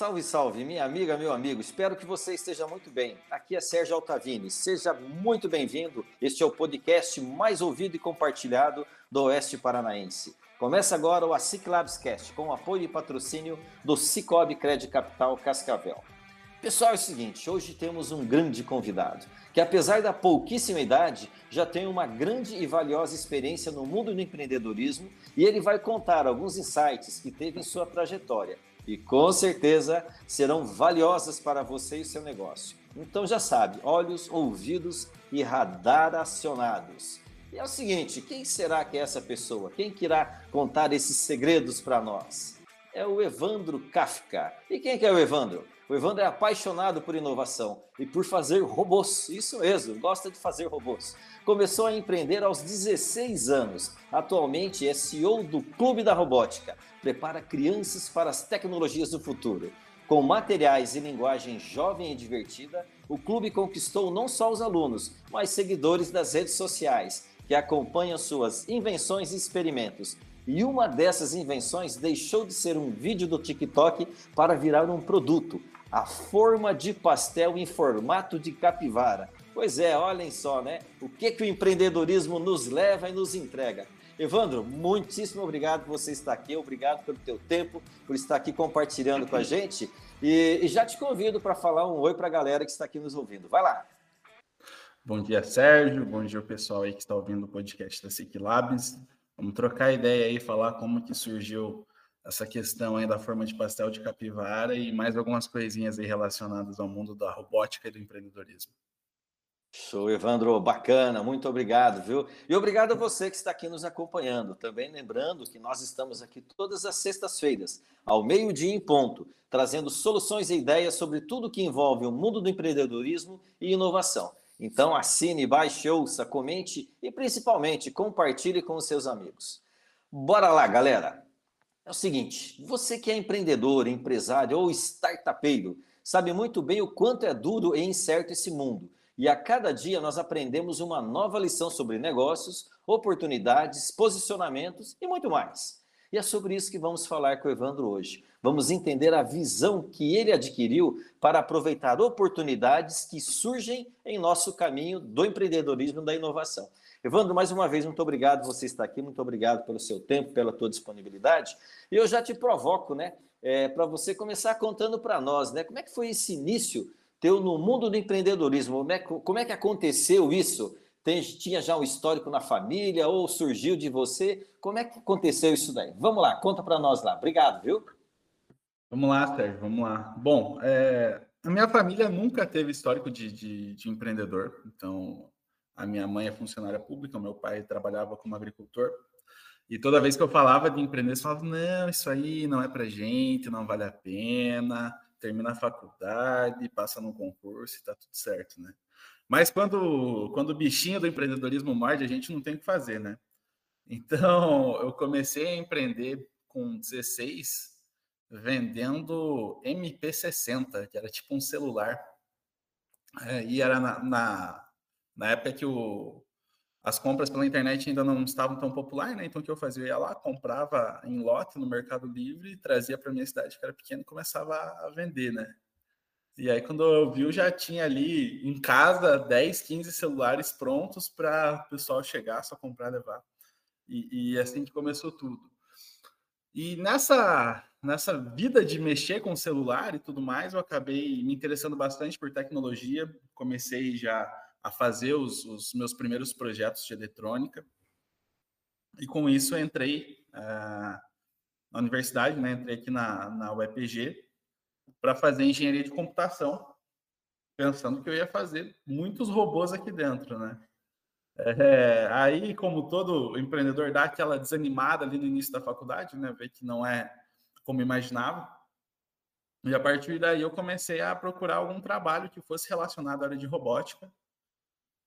Salve, salve, minha amiga, meu amigo. Espero que você esteja muito bem. Aqui é Sérgio Altavini. Seja muito bem-vindo. Este é o podcast mais ouvido e compartilhado do Oeste Paranaense. Começa agora o ASIC Labs Cast, com apoio e patrocínio do Cicobi Crédito Capital Cascavel. Pessoal, é o seguinte, hoje temos um grande convidado, que apesar da pouquíssima idade, já tem uma grande e valiosa experiência no mundo do empreendedorismo e ele vai contar alguns insights que teve em sua trajetória e com certeza serão valiosas para você e seu negócio. Então já sabe, olhos, ouvidos e radar acionados. E é o seguinte, quem será que é essa pessoa? Quem que irá contar esses segredos para nós? É o Evandro Kafka. E quem que é o Evandro? O Evandro é apaixonado por inovação e por fazer robôs. Isso mesmo, gosta de fazer robôs. Começou a empreender aos 16 anos. Atualmente é CEO do Clube da Robótica. Prepara crianças para as tecnologias do futuro. Com materiais e linguagem jovem e divertida, o clube conquistou não só os alunos, mas seguidores das redes sociais que acompanham suas invenções e experimentos. E uma dessas invenções deixou de ser um vídeo do TikTok para virar um produto, a forma de pastel em formato de capivara. Pois é, olhem só, né? O que, que o empreendedorismo nos leva e nos entrega. Evandro, muitíssimo obrigado por você estar aqui, obrigado pelo teu tempo, por estar aqui compartilhando com a gente. E, e já te convido para falar um oi para a galera que está aqui nos ouvindo. Vai lá! Bom dia, Sérgio. Bom dia, pessoal aí que está ouvindo o podcast da SIC. Vamos trocar ideia aí, falar como que surgiu essa questão aí da forma de pastel de capivara e mais algumas coisinhas aí relacionadas ao mundo da robótica e do empreendedorismo. Show, Evandro, bacana, muito obrigado, viu? E obrigado a você que está aqui nos acompanhando. Também lembrando que nós estamos aqui todas as sextas-feiras, ao meio-dia em ponto, trazendo soluções e ideias sobre tudo que envolve o mundo do empreendedorismo e inovação. Então assine, baixe, ouça, comente e principalmente compartilhe com os seus amigos. Bora lá, galera! É o seguinte, você que é empreendedor, empresário ou startupeiro, sabe muito bem o quanto é duro e incerto esse mundo. E a cada dia nós aprendemos uma nova lição sobre negócios, oportunidades, posicionamentos e muito mais. E é sobre isso que vamos falar com o Evandro hoje. Vamos entender a visão que ele adquiriu para aproveitar oportunidades que surgem em nosso caminho do empreendedorismo e da inovação. Evandro, mais uma vez, muito obrigado você estar aqui, muito obrigado pelo seu tempo, pela tua disponibilidade. E eu já te provoco, né, é, para você começar contando para nós, né, como é que foi esse início teu no mundo do empreendedorismo? Como é, como é que aconteceu isso? Tem, tinha já um histórico na família ou surgiu de você? Como é que aconteceu isso daí? Vamos lá, conta para nós lá. Obrigado, viu? Vamos lá, Sérgio, vamos lá. Bom, é, a minha família nunca teve histórico de, de, de, empreendedor, então a minha mãe é funcionária pública, o meu pai trabalhava como agricultor, e toda vez que eu falava de empreender, eles falavam, não, isso aí não é para gente, não vale a pena, termina a faculdade, passa no concurso e tá tudo certo, né? Mas quando, quando o bichinho do empreendedorismo morde, a gente não tem o que fazer, né? Então, eu comecei a empreender com 16, vendendo MP60, que era tipo um celular. É, e era na, na, na, época que o, as compras pela internet ainda não estavam tão populares, né? Então o que eu fazia? Eu ia lá, comprava em lote no Mercado Livre, trazia para minha cidade, que era pequena, e começava a vender, né? E aí, quando eu vi, eu já tinha ali em casa 10, 15 celulares prontos para o pessoal chegar, só comprar levar. E, e assim que começou tudo. E nessa, nessa vida de mexer com celular e tudo mais, eu acabei me interessando bastante por tecnologia. Comecei já a fazer os, os meus primeiros projetos de eletrônica. E com isso entrei uh, na universidade, né? entrei aqui na, na UEPG para fazer engenharia de computação, pensando que eu ia fazer muitos robôs aqui dentro, né? É, aí, como todo empreendedor, dá aquela desanimada ali no início da faculdade, né? Ver que não é como imaginava. E a partir daí eu comecei a procurar algum trabalho que fosse relacionado à área de robótica.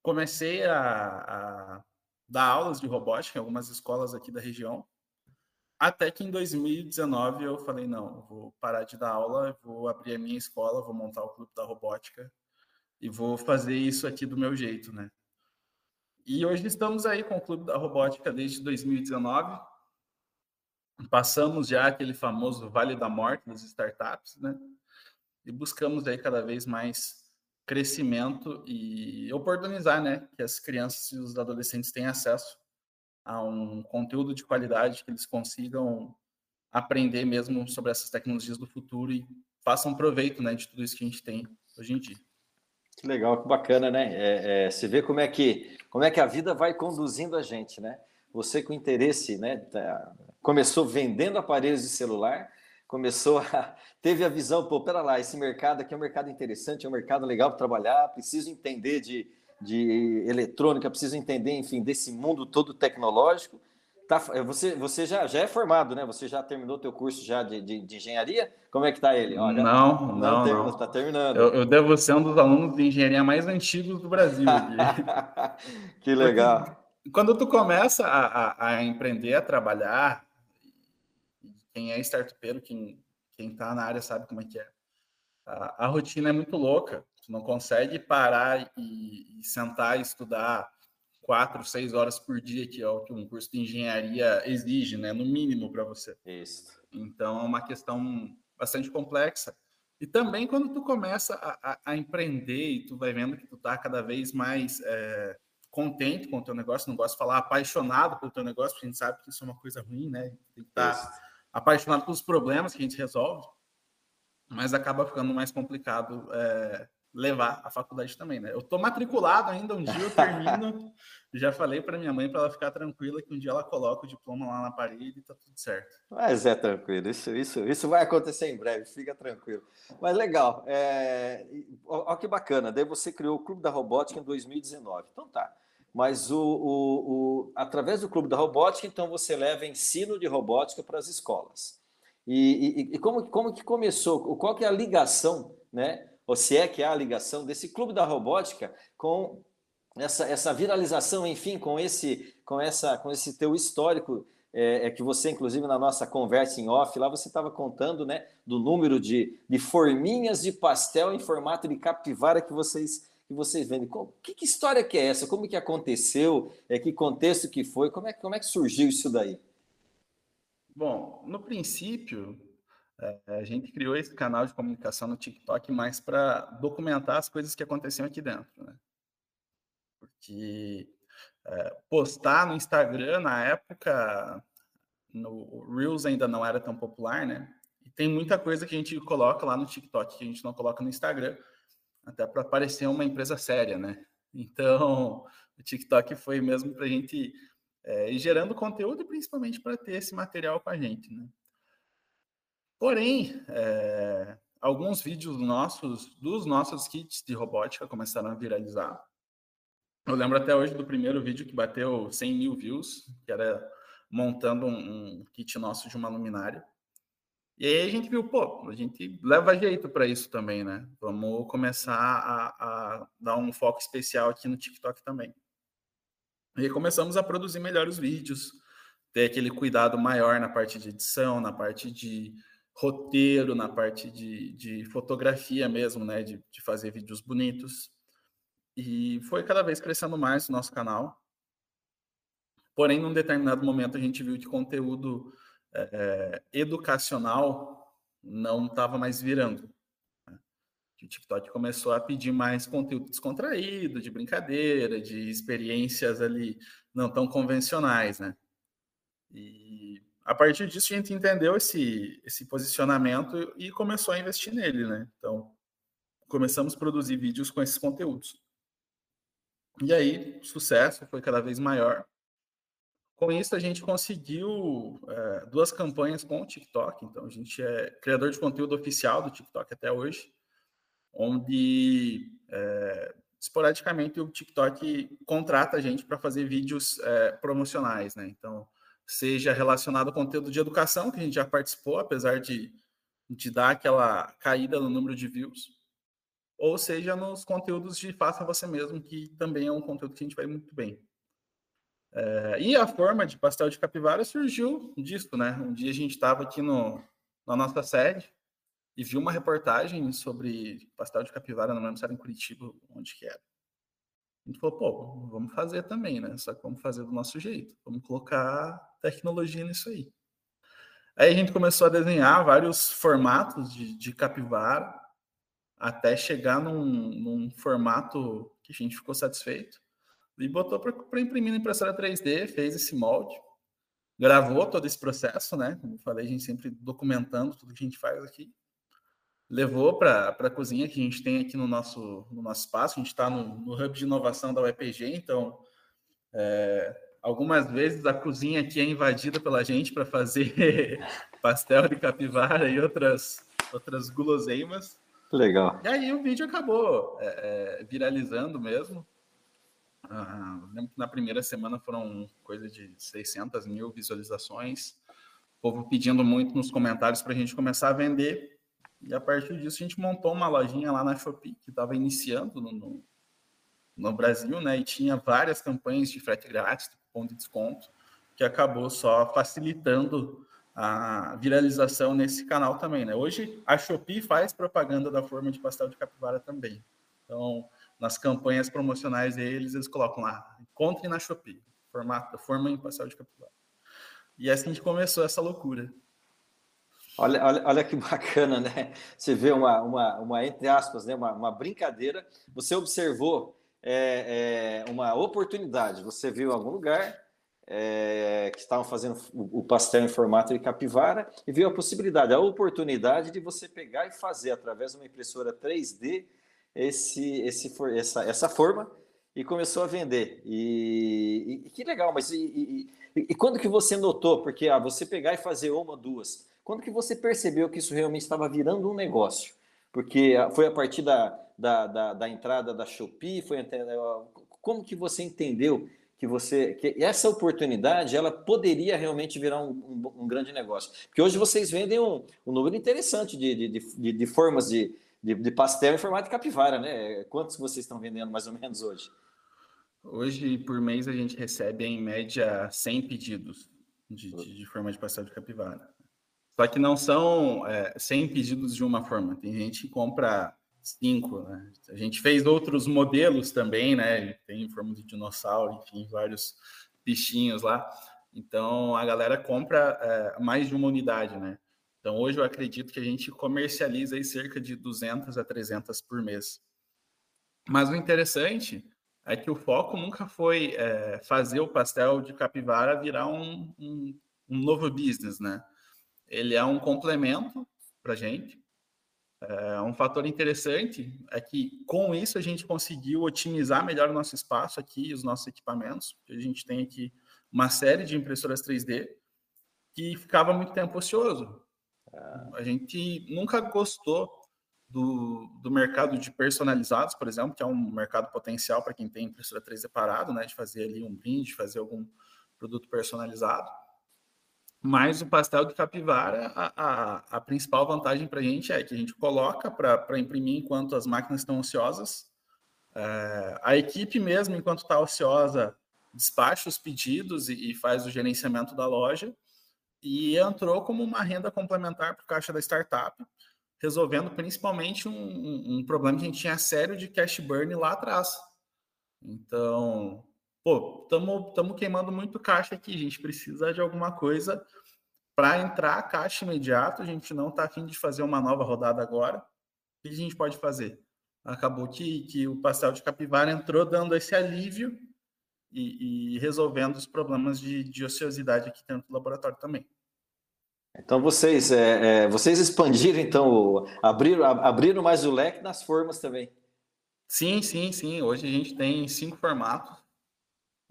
Comecei a, a dar aulas de robótica em algumas escolas aqui da região. Até que em 2019 eu falei, não, vou parar de dar aula, vou abrir a minha escola, vou montar o clube da robótica e vou fazer isso aqui do meu jeito, né? E hoje estamos aí com o clube da robótica desde 2019. Passamos já aquele famoso vale da morte das startups, né? E buscamos aí cada vez mais crescimento e oportunizar, né, que as crianças e os adolescentes tenham acesso a um conteúdo de qualidade que eles consigam aprender mesmo sobre essas tecnologias do futuro e façam proveito né, de tudo isso que a gente tem hoje em dia. Que legal, que bacana, né? É, é, você vê como é que como é que a vida vai conduzindo a gente, né? Você com interesse, né? Tá, começou vendendo aparelhos de celular, começou a teve a visão, pô, pera lá, esse mercado aqui é um mercado interessante, é um mercado legal para trabalhar, preciso entender de de eletrônica, preciso entender, enfim, desse mundo todo tecnológico. Tá, você você já, já é formado, né? Você já terminou teu curso já de, de, de engenharia? Como é que está ele? Olha, não, não, não. Terminou, Está terminando. Eu, eu, devo ser um dos alunos de engenharia mais antigos do Brasil. que legal. Porque quando tu começa a, a, a, empreender, a trabalhar, quem é startupeiro, quem quem está na área sabe como é que é. A, a rotina é muito louca. Tu não consegue parar e, e sentar e estudar quatro, seis horas por dia, que é o que um curso de engenharia exige, né? No mínimo para você. Isso. Então é uma questão bastante complexa. E também quando tu começa a, a, a empreender e tu vai vendo que tu tá cada vez mais é, contente com o teu negócio, não gosto de falar apaixonado pelo teu negócio, porque a gente sabe que isso é uma coisa ruim, né? Tem que estar tá apaixonado pelos problemas que a gente resolve, mas acaba ficando mais complicado é, levar a faculdade também, né? Eu tô matriculado ainda, um dia eu termino. já falei para minha mãe para ela ficar tranquila que um dia ela coloca o diploma lá na parede e tá tudo certo. Mas é tranquilo, isso, isso, isso vai acontecer em breve, fica tranquilo. Mas legal, é... olha que bacana, daí você criou o Clube da Robótica em 2019. Então tá. Mas o, o, o, através do Clube da Robótica, então você leva ensino de robótica para as escolas. E, e, e como, como que começou? Qual que é a ligação, né? ou se é que há a ligação desse clube da robótica com essa, essa viralização, enfim, com esse, com essa, com esse teu histórico é, é que você, inclusive, na nossa conversa em off, lá você estava contando, né, do número de, de forminhas de pastel em formato de capivara que vocês que vocês vendem. Que, que história que é essa? Como que aconteceu? É, que contexto que foi? Como é, como é que surgiu isso daí? Bom, no princípio, é, a gente criou esse canal de comunicação no TikTok mais para documentar as coisas que aconteciam aqui dentro, né? Porque é, postar no Instagram na época, no Reels ainda não era tão popular, né? E tem muita coisa que a gente coloca lá no TikTok que a gente não coloca no Instagram, até para parecer uma empresa séria, né? Então, o TikTok foi mesmo para a gente é, ir gerando conteúdo principalmente para ter esse material com a gente, né? Porém, é, alguns vídeos nossos, dos nossos kits de robótica começaram a viralizar. Eu lembro até hoje do primeiro vídeo que bateu 100 mil views, que era montando um, um kit nosso de uma luminária. E aí a gente viu, pô, a gente leva jeito para isso também, né? Vamos começar a, a, dar um foco especial aqui no TikTok também. E começamos a produzir melhores vídeos, ter aquele cuidado maior na parte de edição, na parte de roteiro, na parte de, de fotografia mesmo, né? De, de fazer vídeos bonitos. E foi cada vez crescendo mais o nosso canal. Porém, num determinado momento, a gente viu que conteúdo é, educacional não estava mais virando. Né? O TikTok começou a pedir mais conteúdo descontraído, de brincadeira, de experiências ali não tão convencionais, né? E a partir disso a gente entendeu esse, esse posicionamento e começou a investir nele, né? Então, começamos a produzir vídeos com esses conteúdos. E aí, o sucesso foi cada vez maior. Com isso, a gente conseguiu é, duas campanhas com o TikTok. Então, a gente é criador de conteúdo oficial do TikTok até hoje, onde é, esporadicamente o TikTok contrata a gente para fazer vídeos é, promocionais, né? Então, seja relacionado ao conteúdo de educação, que a gente já participou, apesar de de dar aquela caída no número de views, ou seja nos conteúdos de faça você mesmo, que também é um conteúdo que a gente vai muito bem. É, e a forma de pastel de capivara surgiu disso, né? Um dia a gente estava aqui no, na nossa sede e viu uma reportagem sobre pastel de capivara, não lembro se era em Curitiba, onde que era. A gente falou, pô, vamos fazer também, né? Só que vamos fazer do nosso jeito. Vamos colocar tecnologia nisso aí. Aí a gente começou a desenhar vários formatos de, de capivara até chegar num, num formato que a gente ficou satisfeito e botou para imprimir na impressora 3D, fez esse molde, gravou todo esse processo, né? Como eu falei, a gente sempre documentando tudo que a gente faz aqui. Levou para a cozinha que a gente tem aqui no nosso, no nosso espaço. A gente está no, no, hub de inovação da UEPG, então é, algumas vezes a cozinha aqui é invadida pela gente para fazer pastel de capivara e outras, outras guloseimas. Legal. E aí o vídeo acabou é, é, viralizando mesmo. Lembro que na primeira semana foram coisa de 600 mil visualizações. O povo pedindo muito nos comentários para a gente começar a vender. E a partir disso a gente montou uma lojinha lá na Shopee, que estava iniciando no, no, no, Brasil, né? E tinha várias campanhas de frete grátis, ponto de desconto, que acabou só facilitando a viralização nesse canal também, né? Hoje a Shopee faz propaganda da forma de pastel de capivara também. Então, nas campanhas promocionais deles, eles colocam lá, encontre na Shopee, formato, forma em pastel de capivara. E é assim que começou essa loucura. Olha, olha, olha que bacana, né? Você vê uma, uma, uma entre aspas, né? uma, uma brincadeira. Você observou é, é, uma oportunidade. Você viu em algum lugar é, que estavam fazendo o pastel em formato de capivara e viu a possibilidade, a oportunidade de você pegar e fazer através de uma impressora 3D esse, esse, essa, essa forma e começou a vender. E, e que legal, mas e, e, e, quando que você notou? Porque ah, você pegar e fazer uma, duas, quando que você percebeu que isso realmente estava virando um negócio? Porque ah, foi a partir da, da, da, da entrada da Shopee, foi como que você entendeu que você que essa oportunidade ela poderia realmente virar um, um, um grande negócio? Porque hoje vocês vendem um, um número interessante de, de, de, de formas de, de, de, pastel em formato de capivara, né? Quantos vocês estão vendendo mais ou menos hoje? Hoje, por mês, a gente recebe em média 100 pedidos de, de, de forma de pastel de capivara. Só que não são é, 100 pedidos de uma forma. Tem gente que compra cinco, né? A gente fez outros modelos também, né? Tem em forma de dinossauro, enfim, vários bichinhos lá. Então, a galera compra é, mais de uma unidade, né? Então, hoje eu acredito que a gente comercializa aí cerca de 200 a 300 por mês. Mas o interessante é que o foco nunca foi é, fazer o pastel de capivara virar um, um, um, novo business, né? Ele é um complemento para a gente. É, um fator interessante é que com isso a gente conseguiu otimizar melhor o nosso espaço aqui, os nossos equipamentos. A gente tem aqui uma série de impressoras 3D que ficava muito tempo ocioso. A gente nunca gostou do, do mercado de personalizados, por exemplo, que é um mercado potencial para quem tem impressora 3D parado, né, de fazer ali um brinde, fazer algum produto personalizado. Mas o pastel de capivara, a, a, a principal vantagem para a gente é que a gente coloca para imprimir enquanto as máquinas estão ociosas. É, a equipe mesmo, enquanto está ociosa, despacha os pedidos e, e faz o gerenciamento da loja e entrou como uma renda complementar para o caixa da startup, resolvendo principalmente um, um, um, problema que a gente tinha sério de cash burn lá atrás. Então, pô, estamos queimando muito caixa aqui, a gente precisa de alguma coisa para entrar caixa imediato, a gente não está afim de fazer uma nova rodada agora. O que a gente pode fazer? Acabou que, que o pastel de capivara entrou dando esse alívio e, e resolvendo os problemas de, de, ociosidade aqui dentro do laboratório também. Então vocês, é, é, vocês expandiram, então, abriram, abriram mais o leque nas formas também. Sim, sim, sim. Hoje a gente tem cinco formatos.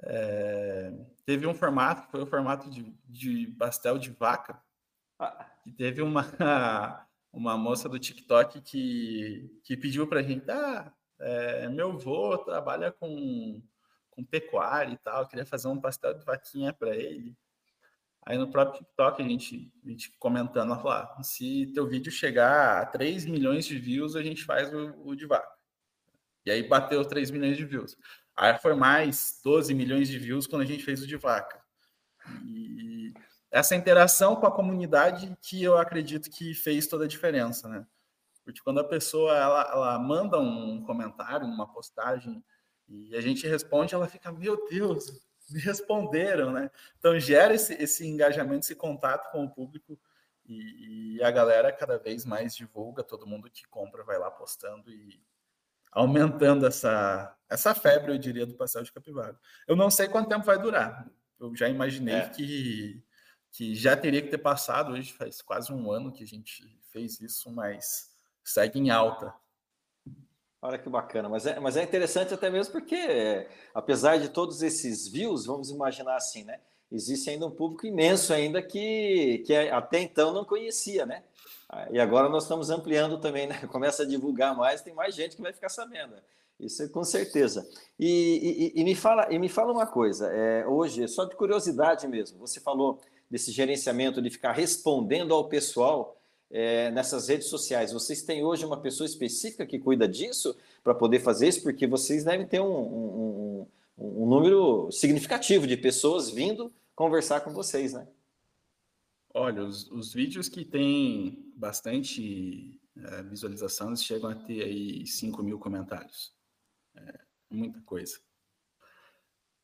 É, teve um formato, foi o formato de, de pastel de vaca. Ah. E teve uma, uma moça do TikTok que, que pediu para a gente, ah, é, meu avô trabalha com com pecuária e tal, queria fazer um pastel de vaquinha para ele. Aí no próprio TikTok a gente, a gente comentando, falou, ah, se teu vídeo chegar a 3 milhões de views, a gente faz o, o de vaca. E aí bateu 3 milhões de views. Aí foi mais 12 milhões de views quando a gente fez o de vaca. E essa interação com a comunidade que eu acredito que fez toda a diferença, né? Porque quando a pessoa ela, ela manda um comentário, uma postagem, e a gente responde, ela fica, meu Deus, responderam, né? Então gera esse, esse engajamento, esse contato com o público e, e, a galera cada vez mais divulga, todo mundo que compra vai lá postando e aumentando essa, essa febre, eu diria, do pastel de capivara. Eu não sei quanto tempo vai durar. Eu já imaginei é. que, que já teria que ter passado, hoje faz quase um ano que a gente fez isso, mas segue em alta. Olha que bacana, mas é, mas é interessante até mesmo porque, apesar de todos esses views, vamos imaginar assim, né? Existe ainda um público imenso ainda que, que até então não conhecia, né? E agora nós estamos ampliando também, né? Começa a divulgar mais, tem mais gente que vai ficar sabendo. Isso é com certeza. E, e, e me, fala, e me fala uma coisa, é, hoje, só de curiosidade mesmo, você falou desse gerenciamento de ficar respondendo ao pessoal é, nessas redes sociais. Vocês têm hoje uma pessoa específica que cuida disso para poder fazer isso? Porque vocês devem ter um, um, um, um, número significativo de pessoas vindo conversar com vocês, né? Olha, os, os vídeos que têm bastante é, visualização, chegam a ter aí 5 mil comentários. É, muita coisa.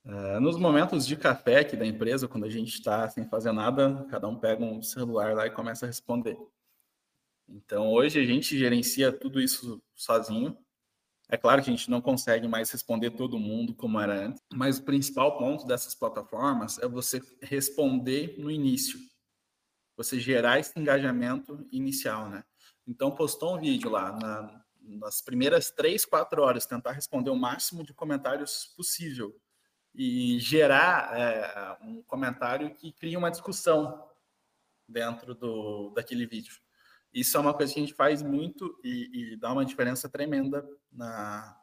Uh, nos momentos de café aqui da empresa, quando a gente está sem fazer nada, cada um pega um celular lá e começa a responder. Então, hoje a gente gerencia tudo isso sozinho. É claro que a gente não consegue mais responder todo mundo como era antes, mas o principal ponto dessas plataformas é você responder no início. Você gerar esse engajamento inicial, né? Então, postou um vídeo lá, na, nas primeiras três, quatro horas, tentar responder o máximo de comentários possível e gerar é, um comentário que cria uma discussão dentro do, daquele vídeo. Isso é uma coisa que a gente faz muito e, e dá uma diferença tremenda na,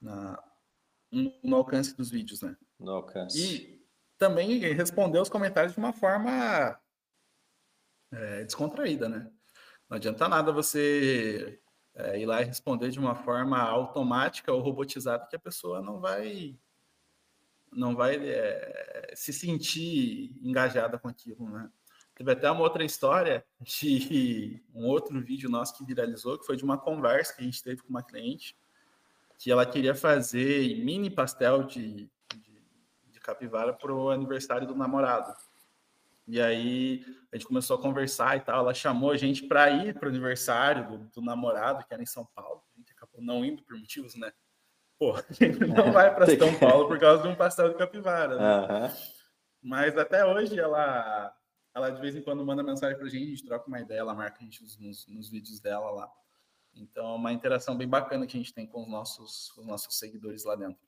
na, no alcance dos vídeos, né? No alcance. E também responder os comentários de uma forma é, descontraída, né? Não adianta nada você é, ir lá e responder de uma forma automática ou robotizada que a pessoa não vai não vai é, se sentir engajada com aquilo, né? Teve até uma outra história de um outro vídeo nosso que viralizou, que foi de uma conversa que a gente teve com uma cliente, que ela queria fazer mini pastel de, de, de capivara para o aniversário do namorado. E aí a gente começou a conversar e tal. Ela chamou a gente para ir para o aniversário do, do, namorado, que era em São Paulo. A gente acabou não indo por motivos, né? Pô, a gente não vai para São Paulo por causa de um pastel de capivara. Né? Uhum. Mas até hoje ela ela de vez em quando manda mensagem pra gente, a gente troca uma ideia, ela marca a gente nos, nos vídeos dela lá. Então, é uma interação bem bacana que a gente tem com os nossos, os nossos seguidores lá dentro.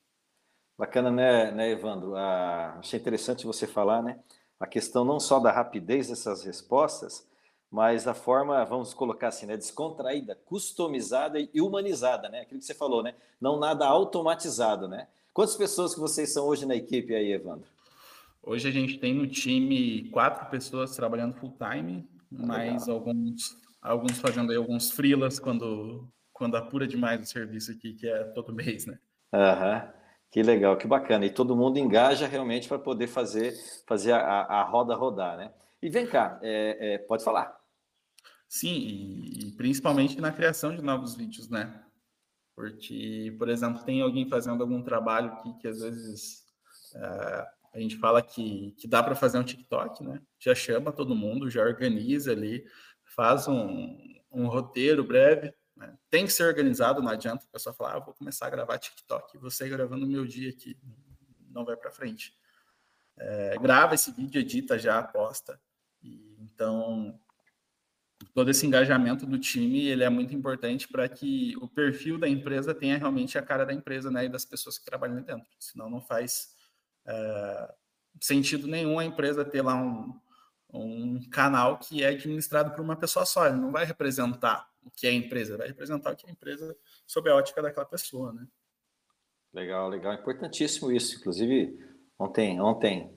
Bacana, né, né Evandro? Ah, achei interessante você falar, né? A questão não só da rapidez dessas respostas, mas a forma, vamos colocar assim, né, descontraída, customizada e humanizada, né? Aquilo que você falou, né? Não nada automatizado, né? Quantas pessoas que vocês são hoje na equipe aí, Evandro? Hoje a gente tem no time quatro pessoas trabalhando full time, mais alguns, alguns fazendo aí alguns freelas quando, quando apura demais o serviço aqui, que é todo mês, né? Aham. Que legal, que bacana. E todo mundo engaja realmente para poder fazer, fazer a, a, roda rodar, né? E vem cá, é, é, pode falar. Sim, e, e, principalmente na criação de novos vídeos, né? Porque, por exemplo, tem alguém fazendo algum trabalho que, que às vezes é, a gente fala que, que dá para fazer um TikTok, né? Já chama todo mundo, já organiza ali, faz um, um roteiro breve. Né? Tem que ser organizado, não adianta a pessoa falar, ah, vou começar a gravar TikTok, você gravando o meu dia aqui, não vai para frente. É, grava esse vídeo, edita já, posta. E, então, todo esse engajamento do time ele é muito importante para que o perfil da empresa tenha realmente a cara da empresa né, e das pessoas que trabalham dentro. Senão não faz é, sentido nenhum a empresa ter lá um, um canal que é administrado por uma pessoa só. Ele não vai representar o que é a empresa, vai representar o que é a empresa sob a ótica daquela pessoa, né? Legal, legal. Importantíssimo isso. Inclusive, ontem, ontem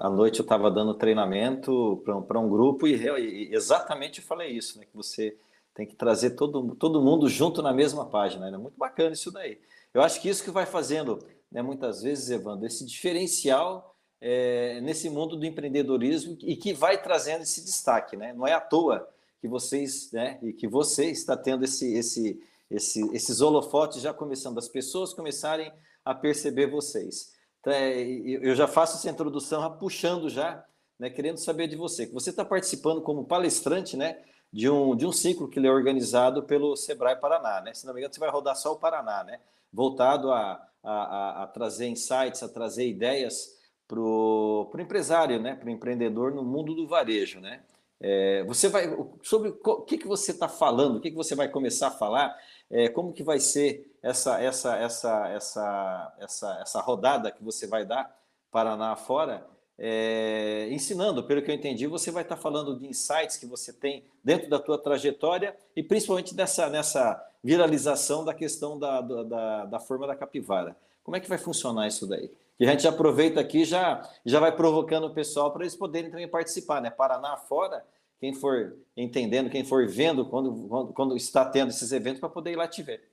À noite eu estava dando treinamento para um grupo e, e exatamente falei isso, né? Que você tem que trazer todo, todo mundo junto na mesma página. É né? muito bacana isso daí. Eu acho que isso que vai fazendo, né, muitas vezes, Evandro, esse diferencial é, nesse mundo do empreendedorismo e que vai trazendo esse destaque. Né? Não é à toa que vocês, né, e que você está tendo esse, esse, esse, esses holofotes já começando, as pessoas começarem a perceber vocês. Então, é, eu já faço essa introdução puxando já, né, querendo saber de você, que você está participando como palestrante, né, de um, de um ciclo que ele é organizado pelo Sebrae Paraná, né? Se não me engano, você vai rodar só o Paraná, né? Voltado a, a, a trazer insights, a trazer ideias para o empresário, né? Para o empreendedor no mundo do varejo, né? É, você vai sobre o que, que você está falando, o que, que você vai começar a falar, é, como que vai ser essa, essa, essa, essa, essa, essa rodada que você vai dar Paraná fora é, ensinando, pelo que eu entendi, você vai estar falando de insights que você tem dentro da tua trajetória e principalmente dessa, nessa viralização da questão da, da, da forma da capivara. Como é que vai funcionar isso daí? E a gente aproveita aqui já já vai provocando o pessoal para eles poderem também participar, né? Paraná fora, quem for entendendo, quem for vendo quando, quando, quando está tendo esses eventos para poder ir lá te ver.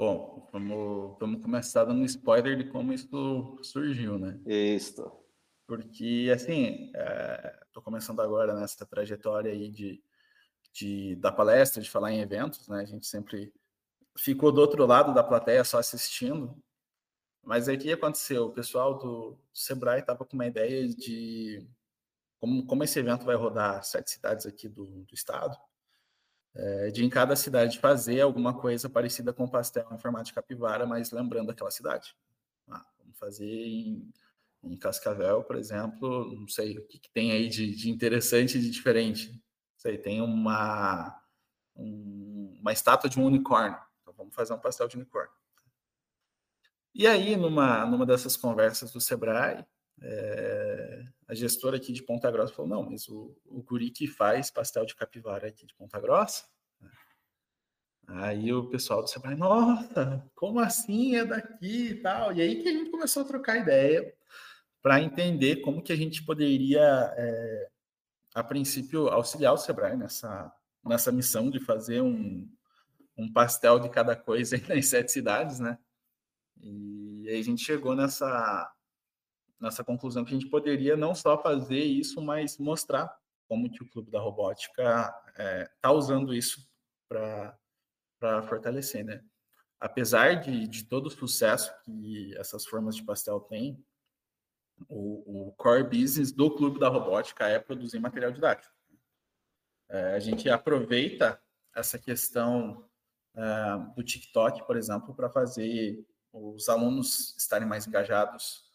Bom, vamos, vamos começar dando um spoiler de como isso surgiu, né? Isso. Porque, assim, estou é, começando agora nessa trajetória aí de, de, da palestra, de falar em eventos, né? A gente sempre ficou do outro lado da plateia só assistindo. Mas aí o que aconteceu? O pessoal do Sebrae estava com uma ideia de como, como esse evento vai rodar sete cidades aqui do, do estado, é, de em cada cidade fazer alguma coisa parecida com pastel em formato de capivara, mas lembrando aquela cidade. Ah, vamos fazer em, em, Cascavel, por exemplo, não sei o que, que tem aí de, de, interessante e de diferente. Não sei, tem uma, um, uma estátua de um unicórnio. Então vamos fazer um pastel de unicórnio. E aí, numa, numa dessas conversas do Sebrae, é, a gestora aqui de Ponta Grossa falou: não, mas o, o guri que faz pastel de capivara aqui de Ponta Grossa. Aí o pessoal do Sebrae, nossa, como assim é daqui e tal? E aí que a gente começou a trocar ideia para entender como que a gente poderia, é, a princípio, auxiliar o Sebrae nessa, nessa missão de fazer um, um pastel de cada coisa nas sete cidades, né? E aí a gente chegou nessa, nessa conclusão que a gente poderia não só fazer isso, mas mostrar como que o Clube da Robótica está é, tá usando isso para fortalecer, né? Apesar de, de todo o sucesso que essas formas de pastel têm, o, o core business do Clube da Robótica é produzir material didático. É, a gente aproveita essa questão é, do TikTok, por exemplo, para fazer os alunos estarem mais engajados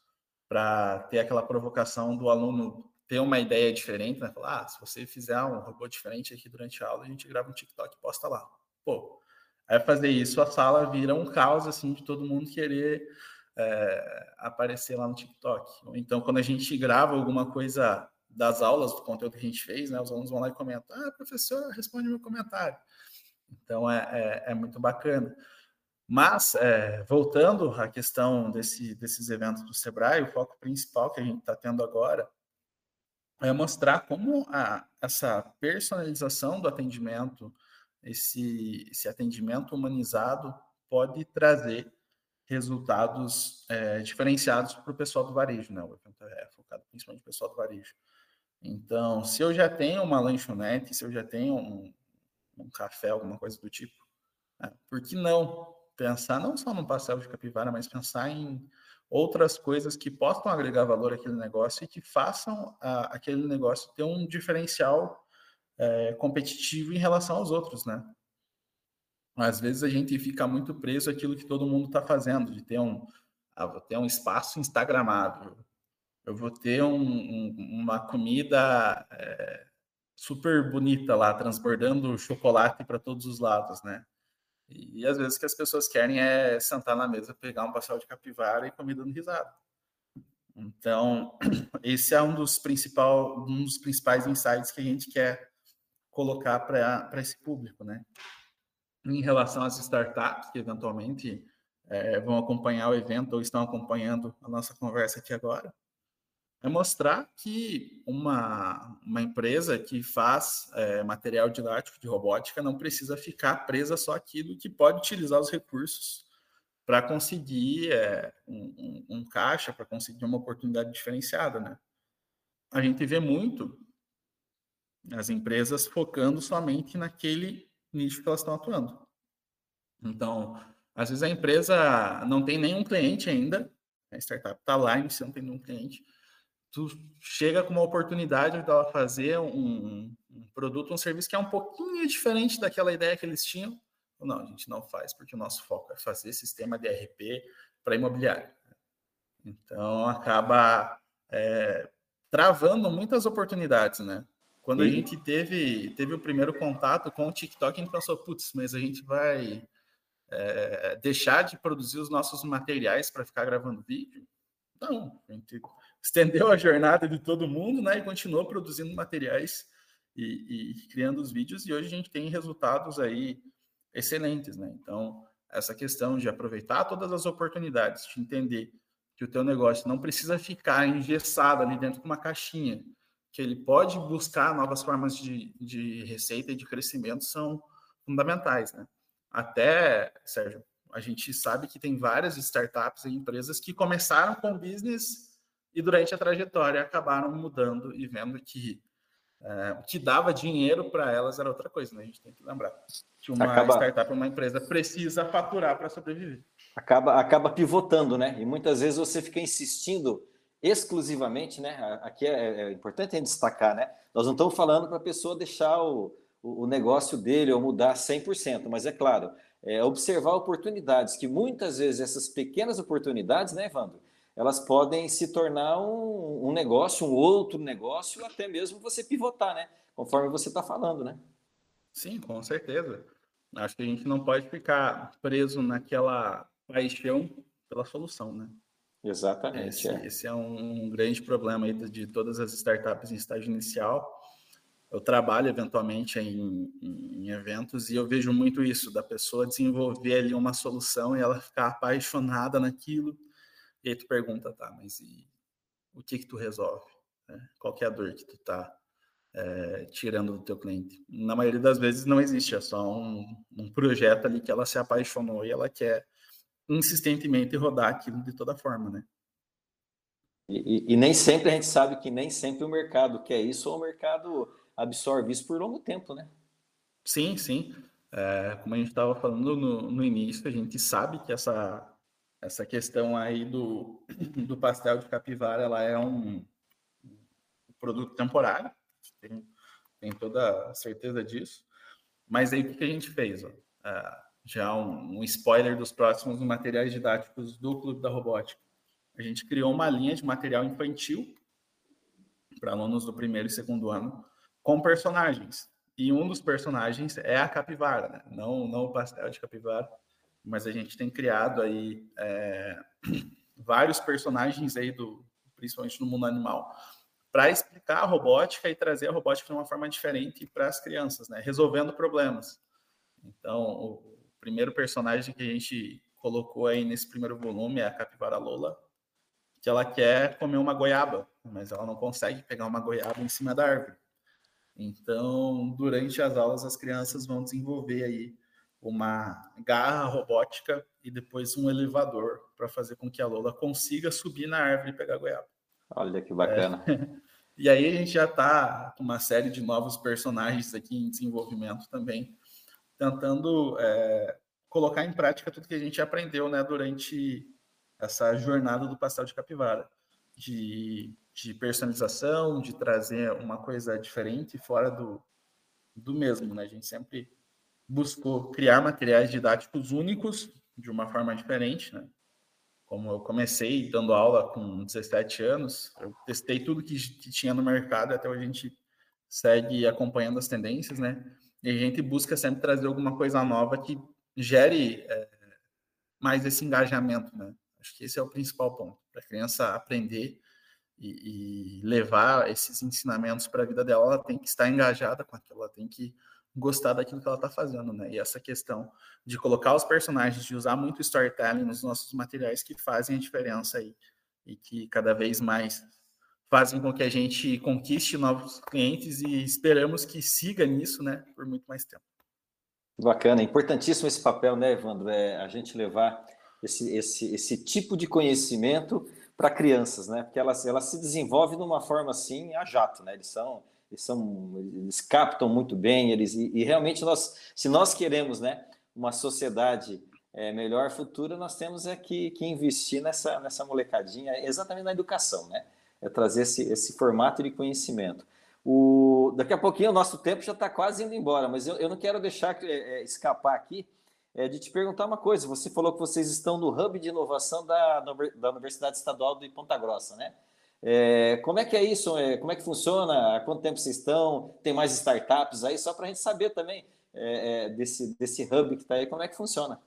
para ter aquela provocação do aluno ter uma ideia diferente, né? Falar, ah, se você fizer um robô diferente aqui durante a aula, a gente grava um TikTok e posta lá. Pô, aí fazer isso, a sala vira um caos, assim, de todo mundo querer é, aparecer lá no TikTok. Então, quando a gente grava alguma coisa das aulas, do conteúdo que a gente fez, né? Os alunos vão lá e comentam, ah, professor, responde meu comentário. Então, é, é, é muito bacana. Mas, é, voltando à questão desse, desses eventos do Sebrae, o foco principal que a gente está tendo agora é mostrar como a, essa personalização do atendimento, esse, esse atendimento humanizado, pode trazer resultados é, diferenciados para o pessoal do varejo, né? O evento é focado principalmente no pessoal do varejo. Então, se eu já tenho uma lanchonete, se eu já tenho um, um café, alguma coisa do tipo, né? por que não pensar não só no pastel de capivara, mas pensar em outras coisas que possam agregar valor àquele negócio e que façam a, aquele negócio ter um diferencial é, competitivo em relação aos outros, né? Às vezes a gente fica muito preso àquilo que todo mundo está fazendo, de ter um, ah, vou ter um espaço instagramável, eu vou ter um, um, uma comida é, super bonita lá, transbordando chocolate para todos os lados, né? E às vezes o que as pessoas querem é sentar na mesa, pegar um pastel de capivara e comer dando risada. Então, esse é um dos, principal, um dos principais insights que a gente quer colocar para esse público, né? Em relação às startups que eventualmente é, vão acompanhar o evento ou estão acompanhando a nossa conversa aqui agora, é mostrar que uma, uma empresa que faz é, material didático de robótica não precisa ficar presa só aquilo que pode utilizar os recursos para conseguir é, um, um, caixa, para conseguir uma oportunidade diferenciada, né? A gente vê muito as empresas focando somente naquele nicho que elas estão atuando. Então, às vezes a empresa não tem nenhum cliente ainda, a startup está lá e não tem nenhum cliente, tu chega com uma oportunidade de ela fazer um, um, produto, um serviço que é um pouquinho diferente daquela ideia que eles tinham. Não, a gente não faz, porque o nosso foco é fazer sistema de RP para imobiliário. Então, acaba é, travando muitas oportunidades, né? Quando a gente teve, teve o primeiro contato com o TikTok, a gente pensou, putz, mas a gente vai é, deixar de produzir os nossos materiais para ficar gravando vídeo? Não, a gente estendeu a jornada de todo mundo, né? E continuou produzindo materiais e, e, criando os vídeos, e hoje a gente tem resultados aí excelentes, né? Então, essa questão de aproveitar todas as oportunidades, de entender que o teu negócio não precisa ficar engessado ali dentro de uma caixinha, que ele pode buscar novas formas de, de receita e de crescimento são fundamentais, né? Até, Sérgio, a gente sabe que tem várias startups e empresas que começaram com business e durante a trajetória acabaram mudando e vendo que é, o que dava dinheiro para elas era outra coisa, né? A gente tem que lembrar que uma acaba, startup, uma empresa precisa faturar para sobreviver. Acaba, acaba pivotando, né? E muitas vezes você fica insistindo exclusivamente, né? Aqui é, é importante destacar, né? Nós não estamos falando para a pessoa deixar o, o negócio dele ou mudar 100%, mas é claro, é observar oportunidades, que muitas vezes essas pequenas oportunidades, né, Evandro? Elas podem se tornar um, um negócio, um outro negócio, até mesmo você pivotar, né? Conforme você está falando, né? Sim, com certeza. Acho que a gente não pode ficar preso naquela paixão pela solução, né? Exatamente. Esse é, esse é um, grande problema aí de todas as startups em estágio inicial. Eu trabalho eventualmente em, em, em, eventos e eu vejo muito isso, da pessoa desenvolver ali uma solução e ela ficar apaixonada naquilo e aí tu pergunta, tá, mas e o que que tu resolve? Né? Qual é a dor que tu tá é, tirando do teu cliente? Na maioria das vezes não existe, é só um, um projeto ali que ela se apaixonou e ela quer insistentemente rodar aquilo de toda forma, né? E, e, e, nem sempre a gente sabe que nem sempre o mercado quer isso ou o mercado absorve isso por longo tempo, né? Sim, sim. É, como a gente estava falando no, no início, a gente sabe que essa essa questão aí do, do pastel de capivara, ela é um, produto temporário, tem, tem toda a certeza disso. Mas aí o que a gente fez? Ó? Ah, já um, um, spoiler dos próximos materiais didáticos do Clube da Robótica. A gente criou uma linha de material infantil para alunos do primeiro e segundo ano com personagens. E um dos personagens é a capivara, né? não, não o pastel de capivara, mas a gente tem criado aí é, vários personagens aí do, principalmente no mundo animal, para explicar a robótica e trazer a robótica de uma forma diferente para as crianças, né? Resolvendo problemas. Então, o primeiro personagem que a gente colocou aí nesse primeiro volume é a capivara Lola, que ela quer comer uma goiaba, mas ela não consegue pegar uma goiaba em cima da árvore. Então, durante as aulas, as crianças vão desenvolver aí uma garra robótica e depois um elevador para fazer com que a Lola consiga subir na árvore e pegar goiaba. Olha que bacana. É. E aí a gente já está com uma série de novos personagens aqui em desenvolvimento também, tentando é, colocar em prática tudo que a gente aprendeu né, durante essa jornada do pastel de capivara, de, de personalização, de trazer uma coisa diferente fora do, do mesmo. Né? A gente sempre buscou criar materiais didáticos únicos de uma forma diferente, né? Como eu comecei dando aula com 17 anos, eu testei tudo que, que tinha no mercado, até a gente segue acompanhando as tendências, né? E a gente busca sempre trazer alguma coisa nova que gere é, mais esse engajamento, né? Acho que esse é o principal ponto, para a criança aprender e, e levar esses ensinamentos para a vida dela, ela tem que estar engajada com aquilo, ela tem que gostar daquilo que ela está fazendo, né? E essa questão de colocar os personagens, de usar muito storytelling nos nossos materiais que fazem a diferença aí e que cada vez mais fazem com que a gente conquiste novos clientes e esperamos que siga nisso, né, por muito mais tempo. Bacana, importantíssimo esse papel, né, Evandro? É a gente levar esse, esse, esse tipo de conhecimento para crianças, né? Porque elas, elas se desenvolvem de uma forma assim a jato, né? Eles são, eles são, eles captam muito bem, eles e, e realmente nós, se nós queremos, né, uma sociedade é, melhor futura, nós temos é que, que investir nessa, nessa molecadinha, exatamente na educação, né? É trazer esse, esse formato de conhecimento. O, daqui a pouquinho o nosso tempo já está quase indo embora, mas eu, eu não quero deixar é, é, escapar aqui é, de te perguntar uma coisa. Você falou que vocês estão no hub de inovação da, da Universidade Estadual de Ponta Grossa, né? É, como é que é isso? É, como é que funciona? Há quanto tempo vocês estão? Tem mais startups aí? Só para a gente saber também é, é, desse, desse hub que está aí, como é que funciona?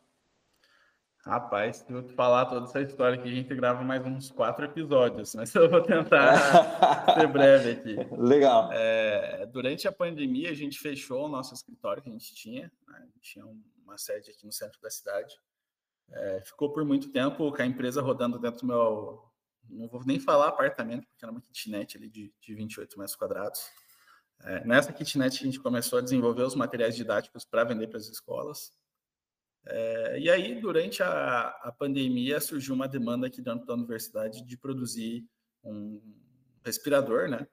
Rapaz, se eu te falar toda essa história aqui, a gente grava mais uns quatro episódios, mas eu vou tentar ser breve aqui. Legal. É, durante a pandemia, a gente fechou o nosso escritório que a gente tinha. Né? A gente tinha uma sede aqui no centro da cidade. É, ficou por muito tempo com a empresa rodando dentro do meu. Não vou nem falar apartamento, porque era uma kitnet ali de, de 28 metros quadrados. É, nessa kitnet, a gente começou a desenvolver os materiais didáticos para vender para as escolas. É, e aí, durante a, a, pandemia, surgiu uma demanda aqui dentro da universidade de produzir um respirador, né?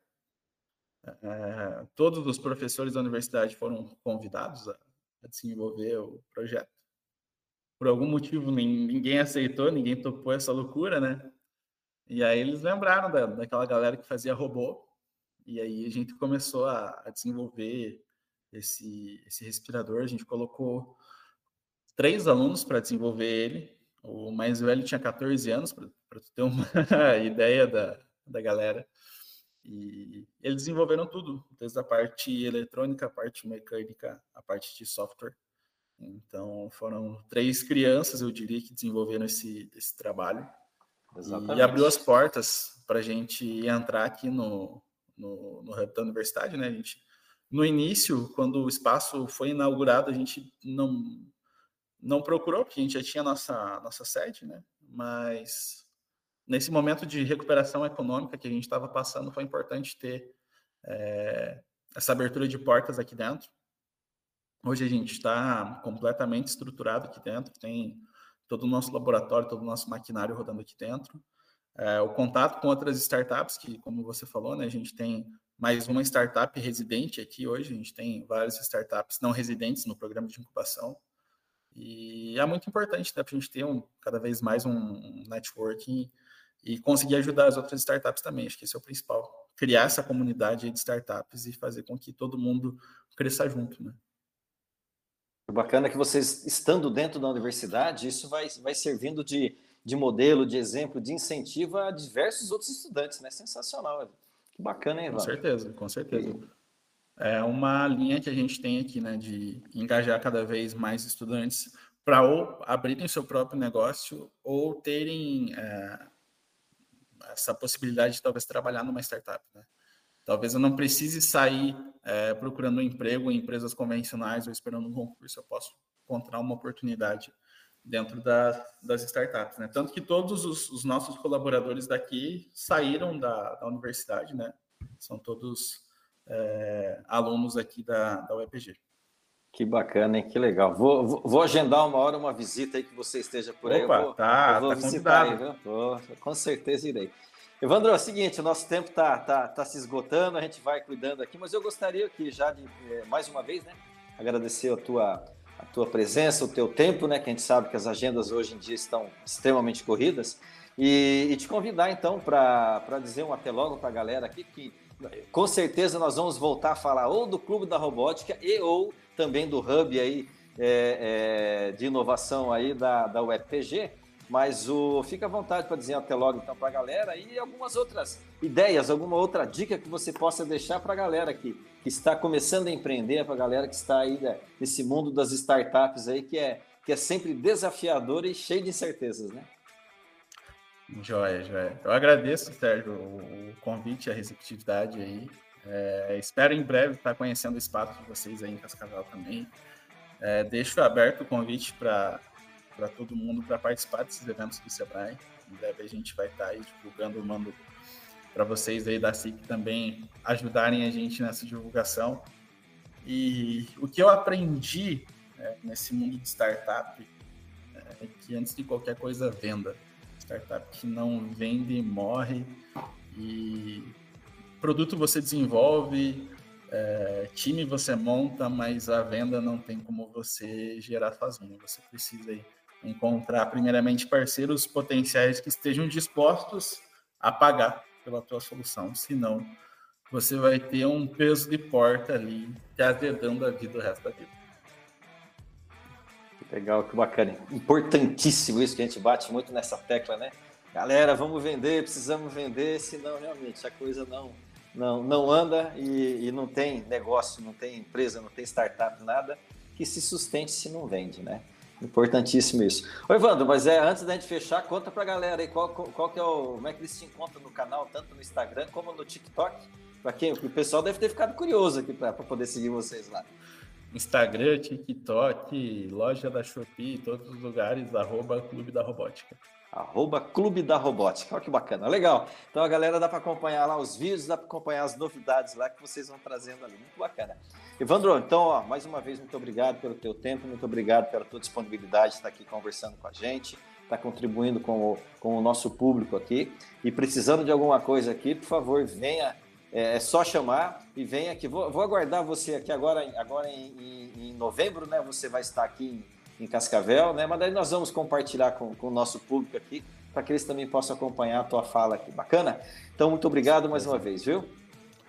É, todos os professores da universidade foram convidados a, a, desenvolver o projeto. Por algum motivo, ninguém aceitou, ninguém topou essa loucura, né? E aí eles lembraram da, daquela galera que fazia robô, e aí a gente começou a, a desenvolver esse, esse respirador, a gente colocou três alunos para desenvolver ele. O mais velho tinha 14 anos, para ter uma ideia da, da galera. E eles desenvolveram tudo, desde a parte eletrônica, a parte mecânica, a parte de software. Então, foram três crianças, eu diria, que desenvolveram esse, esse trabalho. Exatamente. E abriu as portas para a gente entrar aqui no, no, no Hub da Universidade, né? A gente, no início, quando o espaço foi inaugurado, a gente não não procurou, porque a gente já tinha nossa, nossa sede, né? Mas nesse momento de recuperação econômica que a gente estava passando, foi importante ter é, essa abertura de portas aqui dentro. Hoje a gente está completamente estruturado aqui dentro, tem todo o nosso laboratório, todo o nosso maquinário rodando aqui dentro. É, o contato com outras startups, que, como você falou, né, a gente tem mais uma startup residente aqui hoje, a gente tem várias startups não residentes no programa de incubação. E é muito importante né, para a gente ter um, cada vez mais um networking e conseguir ajudar as outras startups também. Acho que esse é o principal. Criar essa comunidade de startups e fazer com que todo mundo cresça junto. Né? Bacana que vocês, estando dentro da universidade, isso vai, vai servindo de, de modelo, de exemplo, de incentivo a diversos outros estudantes, né? Sensacional. Que bacana, hein, Ivan? Com certeza, com certeza. E é uma linha que a gente tem aqui, né, de engajar cada vez mais estudantes para ou abrirem seu próprio negócio ou terem é, essa possibilidade de talvez trabalhar numa startup, né? Talvez eu não precise sair é, procurando um emprego em empresas convencionais ou esperando um concurso, eu posso encontrar uma oportunidade dentro da, das startups, né? Tanto que todos os, os nossos colaboradores daqui saíram da, da universidade, né? São todos é, alunos aqui da, da UEPG. Que bacana, hein? Que legal. Vou, vou, vou, agendar uma hora uma visita aí que você esteja por aí. Opa, tá, vou tá visitar aí, viu? Com certeza irei. Evandro, é o seguinte, o nosso tempo está tá, tá se esgotando, a gente vai cuidando aqui, mas eu gostaria aqui já de, é, mais uma vez, né, agradecer a tua, a tua presença, o teu tempo, né, que a gente sabe que as agendas hoje em dia estão extremamente corridas, e, e te convidar então para dizer um até logo para a galera aqui que com certeza nós vamos voltar a falar ou do Clube da Robótica e ou também do Hub aí é, é, de inovação aí da, da UFPG, mas o fica à vontade para dizer até logo então para a galera e algumas outras ideias, alguma outra dica que você possa deixar para a galera que, que está começando a empreender, para a galera que está aí né, nesse mundo das startups aí que é, que é sempre desafiador e cheio de incertezas, né? Joia, joia. Eu agradeço, Sérgio, o convite, a receptividade aí. É, espero em breve estar conhecendo o espaço de vocês aí em Cascavel também. É, deixo aberto o convite para todo mundo para participar desses eventos do Sebrae. Em breve a gente vai estar aí divulgando, mando para vocês aí da SIC também ajudarem a gente nessa divulgação. E o que eu aprendi é, nesse mundo de startup é que antes de qualquer coisa, venda. Startup que não vende morre e produto você desenvolve, é, time você monta, mas a venda não tem como você gerar sozinho. Você precisa encontrar primeiramente parceiros potenciais que estejam dispostos a pagar pela tua solução, senão você vai ter um peso de porta ali te azedando a vida o resto da vida. Que legal, que bacana. Importantíssimo isso que a gente bate muito nessa tecla, né? Galera, vamos vender, precisamos vender, senão realmente a coisa não não, não anda e, e não tem negócio, não tem empresa, não tem startup, nada que se sustente se não vende, né? Importantíssimo isso. Oi, Evandro, mas é antes da gente fechar, conta pra galera aí qual, qual que é o. Como é que eles se encontram no canal, tanto no Instagram como no TikTok? Para quem? O pessoal deve ter ficado curioso aqui para poder seguir vocês lá. Instagram, TikTok, loja da Shopee, todos os lugares, arroba Clube da Robótica. Arroba Clube da Robótica. Olha que bacana. Legal. Então a galera dá para acompanhar lá os vídeos, dá para acompanhar as novidades lá que vocês vão trazendo ali. Muito bacana. Evandro, então, ó, mais uma vez, muito obrigado pelo teu tempo, muito obrigado pela tua disponibilidade de estar aqui conversando com a gente, estar contribuindo com o, com o nosso público aqui. E precisando de alguma coisa aqui, por favor, venha é, é só chamar e vem aqui. Vou, vou aguardar você aqui agora, agora em, em, em, novembro, né? Você vai estar aqui em, em, Cascavel, né? Mas daí nós vamos compartilhar com, com o nosso público aqui para que eles também possam acompanhar a tua fala aqui. Bacana? Então, muito obrigado mais uma vez, viu?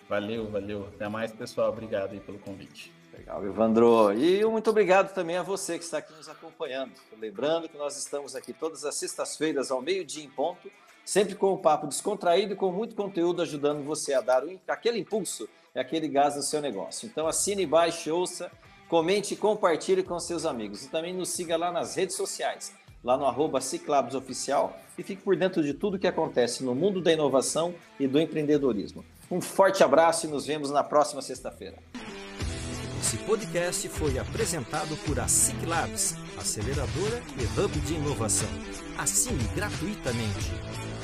Valeu, valeu. Até mais, pessoal. Obrigado aí pelo convite. Legal, Evandro. E muito obrigado também a você que está aqui nos acompanhando. Lembrando que nós estamos aqui todas as sextas-feiras ao meio-dia em ponto sempre com um papo descontraído e com muito conteúdo ajudando você a dar aquele impulso e aquele gás no seu negócio. Então assine, baixe, ouça, comente e compartilhe com seus amigos. E também nos siga lá nas redes sociais, lá no arroba Ciclabs Oficial e fique por dentro de tudo que acontece no mundo da inovação e do empreendedorismo. Um forte abraço e nos vemos na próxima sexta-feira. Esse podcast foi apresentado por a Ciclabs, aceleradora e hub de inovação. Assine gratuitamente.